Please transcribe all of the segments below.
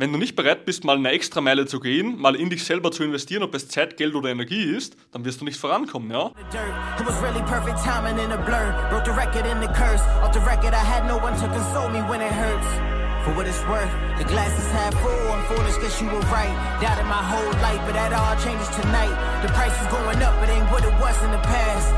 Wenn du nicht bereit bist, mal eine extra Meile zu gehen, mal in dich selber zu investieren, ob es Zeit, Geld oder Energie ist, dann wirst du nicht vorankommen, ja? For what it's worth, the glass is half full. I'm foolish, guess you were right. Doubted my whole life, but that all changes tonight. The price is going up, it ain't what it was in the past.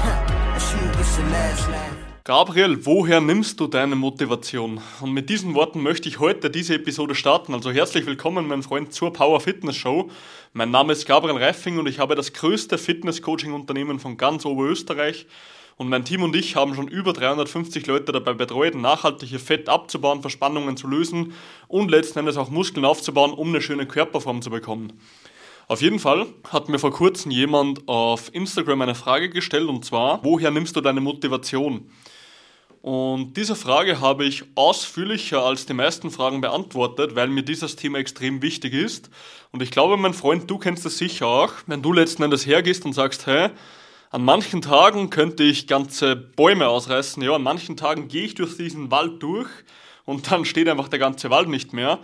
Huh, shoot, it's your last laugh. Gabriel, woher nimmst du deine Motivation? Und mit diesen Worten möchte ich heute diese Episode starten. Also herzlich willkommen, mein Freund, zur Power Fitness Show. Mein Name ist Gabriel Reifing und ich habe das größte Fitness-Coaching-Unternehmen von ganz Oberösterreich. Und mein Team und ich haben schon über 350 Leute dabei betreut, nachhaltige Fett abzubauen, Verspannungen zu lösen und letzten Endes auch Muskeln aufzubauen, um eine schöne Körperform zu bekommen. Auf jeden Fall hat mir vor kurzem jemand auf Instagram eine Frage gestellt und zwar, woher nimmst du deine Motivation? Und diese Frage habe ich ausführlicher als die meisten Fragen beantwortet, weil mir dieses Thema extrem wichtig ist. Und ich glaube, mein Freund, du kennst es sicher auch, wenn du letzten Endes hergehst und sagst, hey, an manchen Tagen könnte ich ganze Bäume ausreißen, ja, an manchen Tagen gehe ich durch diesen Wald durch und dann steht einfach der ganze Wald nicht mehr.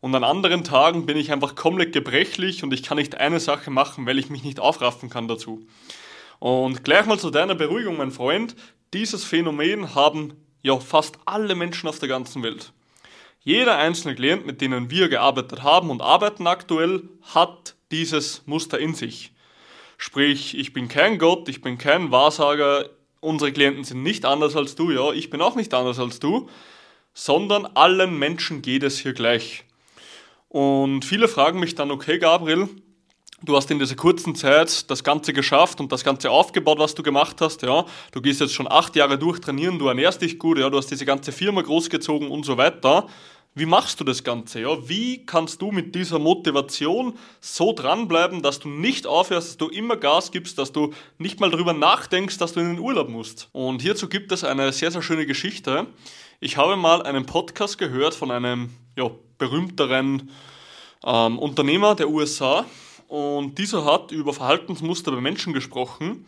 Und an anderen Tagen bin ich einfach komplett gebrechlich und ich kann nicht eine Sache machen, weil ich mich nicht aufraffen kann dazu. Und gleich mal zu deiner Beruhigung, mein Freund. Dieses Phänomen haben ja fast alle Menschen auf der ganzen Welt. Jeder einzelne Klient, mit denen wir gearbeitet haben und arbeiten aktuell, hat dieses Muster in sich. Sprich, ich bin kein Gott, ich bin kein Wahrsager, unsere Klienten sind nicht anders als du, ja, ich bin auch nicht anders als du, sondern allen Menschen geht es hier gleich. Und viele fragen mich dann, okay, Gabriel, du hast in dieser kurzen Zeit das Ganze geschafft und das Ganze aufgebaut, was du gemacht hast, ja. Du gehst jetzt schon acht Jahre durchtrainieren, du ernährst dich gut, ja, du hast diese ganze Firma großgezogen und so weiter. Wie machst du das Ganze? Ja? Wie kannst du mit dieser Motivation so dranbleiben, dass du nicht aufhörst, dass du immer Gas gibst, dass du nicht mal darüber nachdenkst, dass du in den Urlaub musst? Und hierzu gibt es eine sehr, sehr schöne Geschichte. Ich habe mal einen Podcast gehört von einem ja, berühmteren ähm, Unternehmer der USA und dieser hat über Verhaltensmuster bei Menschen gesprochen.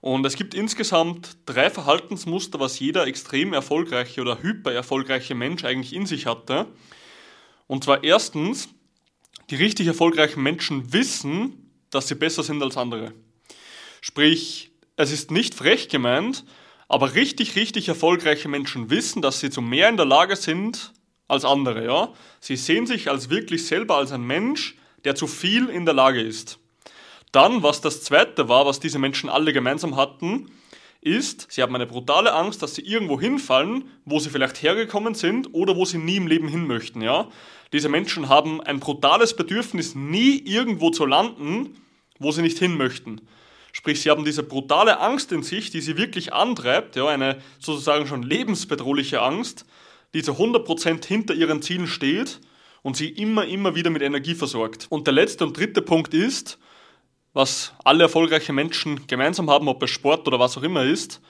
Und es gibt insgesamt drei Verhaltensmuster, was jeder extrem erfolgreiche oder hyper erfolgreiche Mensch eigentlich in sich hatte. Und zwar erstens, die richtig erfolgreichen Menschen wissen, dass sie besser sind als andere. Sprich, es ist nicht frech gemeint, aber richtig, richtig erfolgreiche Menschen wissen, dass sie zu mehr in der Lage sind als andere. Ja? Sie sehen sich als wirklich selber als ein Mensch, der zu viel in der Lage ist. Dann, was das Zweite war, was diese Menschen alle gemeinsam hatten, ist, sie haben eine brutale Angst, dass sie irgendwo hinfallen, wo sie vielleicht hergekommen sind oder wo sie nie im Leben hin möchten. Ja? Diese Menschen haben ein brutales Bedürfnis, nie irgendwo zu landen, wo sie nicht hin möchten. Sprich, sie haben diese brutale Angst in sich, die sie wirklich antreibt, ja, eine sozusagen schon lebensbedrohliche Angst, die zu 100% hinter ihren Zielen steht und sie immer, immer wieder mit Energie versorgt. Und der letzte und dritte Punkt ist, was alle erfolgreichen Menschen gemeinsam haben, ob es Sport oder was auch immer ist,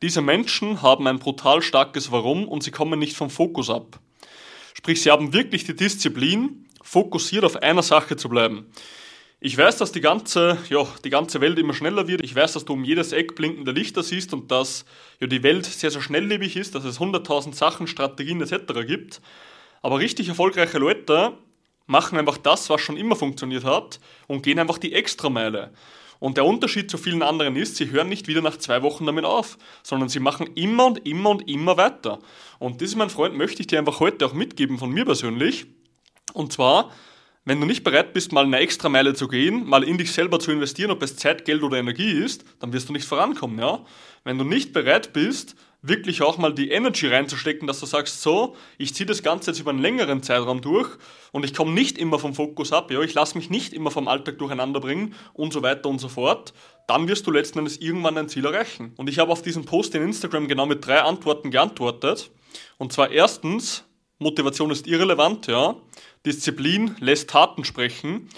diese Menschen haben ein brutal starkes Warum und sie kommen nicht vom Fokus ab. Sprich, sie haben wirklich die Disziplin, fokussiert auf einer Sache zu bleiben. Ich weiß, dass die ganze, ja, die ganze Welt immer schneller wird. Ich weiß, dass du um jedes Eck blinkende Lichter siehst und dass ja, die Welt sehr, sehr schnelllebig ist, dass es 100.000 Sachen, Strategien etc. gibt. Aber richtig erfolgreiche Leute machen einfach das, was schon immer funktioniert hat und gehen einfach die Extrameile. Und der Unterschied zu vielen anderen ist, sie hören nicht wieder nach zwei Wochen damit auf, sondern sie machen immer und immer und immer weiter. Und das, mein Freund, möchte ich dir einfach heute auch mitgeben von mir persönlich. Und zwar, wenn du nicht bereit bist, mal eine Extrameile zu gehen, mal in dich selber zu investieren, ob es Zeit, Geld oder Energie ist, dann wirst du nicht vorankommen, ja? Wenn du nicht bereit bist, wirklich auch mal die Energy reinzustecken, dass du sagst, so, ich ziehe das Ganze jetzt über einen längeren Zeitraum durch und ich komme nicht immer vom Fokus ab, ja, ich lasse mich nicht immer vom Alltag durcheinander bringen und so weiter und so fort, dann wirst du letzten Endes irgendwann dein Ziel erreichen. Und ich habe auf diesen Post in Instagram genau mit drei Antworten geantwortet. Und zwar erstens, Motivation ist irrelevant, ja. Disziplin lässt Taten sprechen.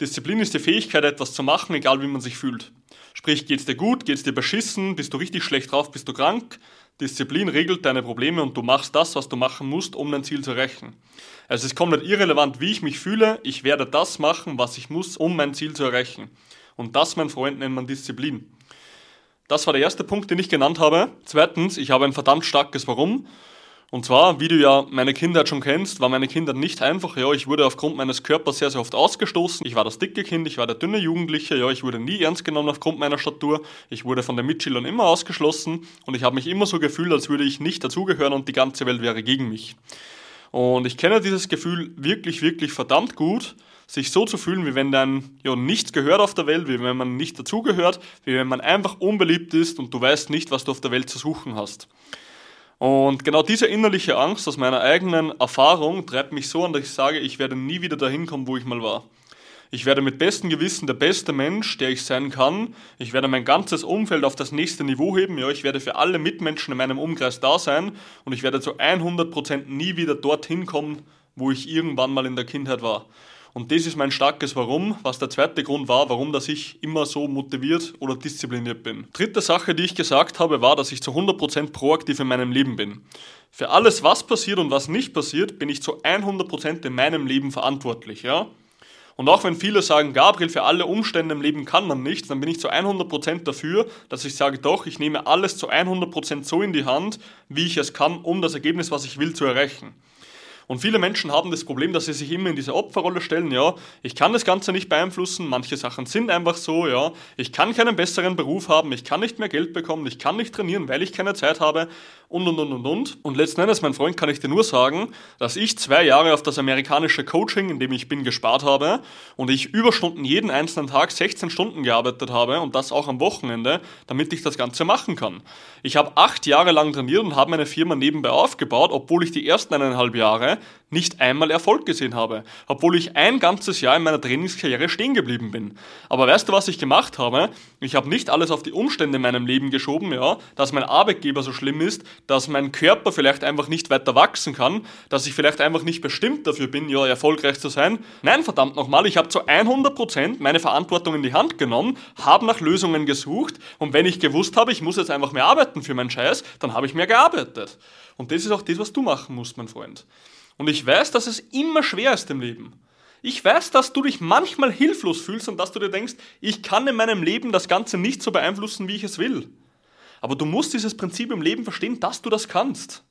Disziplin ist die Fähigkeit, etwas zu machen, egal wie man sich fühlt. Sprich, geht's dir gut, geht's dir beschissen, bist du richtig schlecht drauf, bist du krank? Disziplin regelt deine Probleme und du machst das, was du machen musst, um dein Ziel zu erreichen. Also es ist komplett irrelevant, wie ich mich fühle, ich werde das machen, was ich muss, um mein Ziel zu erreichen. Und das, mein Freund, nennt man Disziplin. Das war der erste Punkt, den ich genannt habe. Zweitens, ich habe ein verdammt starkes Warum. Und zwar, wie du ja meine Kindheit schon kennst, war meine Kindheit nicht einfach. Ja, ich wurde aufgrund meines Körpers sehr, sehr oft ausgestoßen. Ich war das dicke Kind, ich war der dünne Jugendliche. Ja, ich wurde nie ernst genommen aufgrund meiner Statur. Ich wurde von den Mitschülern immer ausgeschlossen und ich habe mich immer so gefühlt, als würde ich nicht dazugehören und die ganze Welt wäre gegen mich. Und ich kenne dieses Gefühl wirklich, wirklich verdammt gut, sich so zu fühlen, wie wenn dann ja nichts gehört auf der Welt, wie wenn man nicht dazugehört, wie wenn man einfach unbeliebt ist und du weißt nicht, was du auf der Welt zu suchen hast. Und genau diese innerliche Angst aus meiner eigenen Erfahrung treibt mich so an, dass ich sage, ich werde nie wieder dahin kommen, wo ich mal war. Ich werde mit bestem Gewissen der beste Mensch, der ich sein kann. Ich werde mein ganzes Umfeld auf das nächste Niveau heben. Ja, ich werde für alle Mitmenschen in meinem Umkreis da sein und ich werde zu 100% nie wieder dorthin kommen, wo ich irgendwann mal in der Kindheit war. Und das ist mein starkes Warum, was der zweite Grund war, warum dass ich immer so motiviert oder diszipliniert bin. Dritte Sache, die ich gesagt habe, war, dass ich zu 100% proaktiv in meinem Leben bin. Für alles, was passiert und was nicht passiert, bin ich zu 100% in meinem Leben verantwortlich, ja? Und auch wenn viele sagen, Gabriel, für alle Umstände im Leben kann man nichts, dann bin ich zu 100% dafür, dass ich sage, doch, ich nehme alles zu 100% so in die Hand, wie ich es kann, um das Ergebnis, was ich will, zu erreichen. Und viele Menschen haben das Problem, dass sie sich immer in diese Opferrolle stellen, ja, ich kann das Ganze nicht beeinflussen, manche Sachen sind einfach so, ja, ich kann keinen besseren Beruf haben, ich kann nicht mehr Geld bekommen, ich kann nicht trainieren, weil ich keine Zeit habe und und und und und. Und letzten Endes, mein Freund, kann ich dir nur sagen, dass ich zwei Jahre auf das amerikanische Coaching, in dem ich bin, gespart habe und ich Überstunden jeden einzelnen Tag 16 Stunden gearbeitet habe und das auch am Wochenende, damit ich das Ganze machen kann. Ich habe acht Jahre lang trainiert und habe meine Firma nebenbei aufgebaut, obwohl ich die ersten eineinhalb Jahre nicht einmal Erfolg gesehen habe, obwohl ich ein ganzes Jahr in meiner Trainingskarriere stehen geblieben bin. Aber weißt du, was ich gemacht habe? Ich habe nicht alles auf die Umstände in meinem Leben geschoben, ja, dass mein Arbeitgeber so schlimm ist, dass mein Körper vielleicht einfach nicht weiter wachsen kann, dass ich vielleicht einfach nicht bestimmt dafür bin, ja, erfolgreich zu sein. Nein, verdammt nochmal, ich habe zu 100% meine Verantwortung in die Hand genommen, habe nach Lösungen gesucht und wenn ich gewusst habe, ich muss jetzt einfach mehr arbeiten für meinen Scheiß, dann habe ich mehr gearbeitet. Und das ist auch das, was du machen musst, mein Freund. Und ich weiß, dass es immer schwer ist im Leben. Ich weiß, dass du dich manchmal hilflos fühlst und dass du dir denkst, ich kann in meinem Leben das Ganze nicht so beeinflussen, wie ich es will. Aber du musst dieses Prinzip im Leben verstehen, dass du das kannst.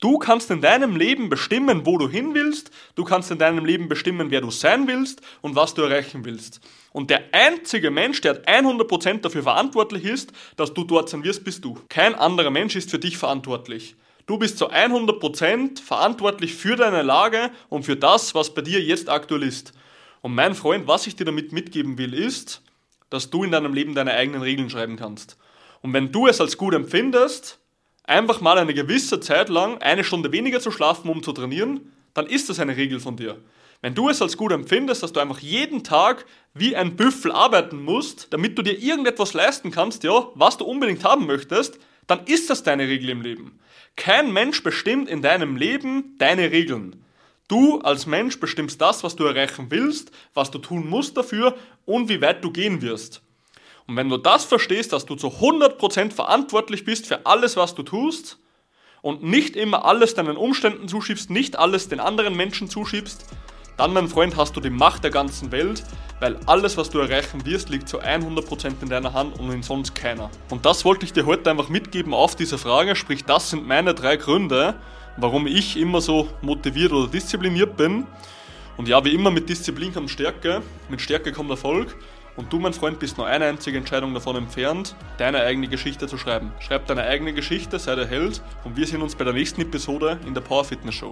Du kannst in deinem Leben bestimmen, wo du hin willst, du kannst in deinem Leben bestimmen, wer du sein willst und was du erreichen willst. Und der einzige Mensch, der 100% dafür verantwortlich ist, dass du dort sein wirst, bist du. Kein anderer Mensch ist für dich verantwortlich. Du bist zu 100% verantwortlich für deine Lage und für das, was bei dir jetzt aktuell ist. Und mein Freund, was ich dir damit mitgeben will, ist, dass du in deinem Leben deine eigenen Regeln schreiben kannst. Und wenn du es als gut empfindest, einfach mal eine gewisse Zeit lang eine Stunde weniger zu schlafen, um zu trainieren, dann ist das eine Regel von dir. Wenn du es als gut empfindest, dass du einfach jeden Tag wie ein Büffel arbeiten musst, damit du dir irgendetwas leisten kannst, ja, was du unbedingt haben möchtest, dann ist das deine Regel im Leben. Kein Mensch bestimmt in deinem Leben deine Regeln. Du als Mensch bestimmst das, was du erreichen willst, was du tun musst dafür und wie weit du gehen wirst. Und wenn du das verstehst, dass du zu 100% verantwortlich bist für alles, was du tust und nicht immer alles deinen Umständen zuschiebst, nicht alles den anderen Menschen zuschiebst, dann, mein Freund, hast du die Macht der ganzen Welt, weil alles, was du erreichen wirst, liegt zu 100% in deiner Hand und in sonst keiner. Und das wollte ich dir heute einfach mitgeben auf diese Frage, sprich, das sind meine drei Gründe, warum ich immer so motiviert oder diszipliniert bin. Und ja, wie immer mit Disziplin kommt Stärke, mit Stärke kommt Erfolg. Und du, mein Freund, bist nur eine einzige Entscheidung davon entfernt, deine eigene Geschichte zu schreiben. Schreib deine eigene Geschichte, sei der Held und wir sehen uns bei der nächsten Episode in der Power Fitness Show.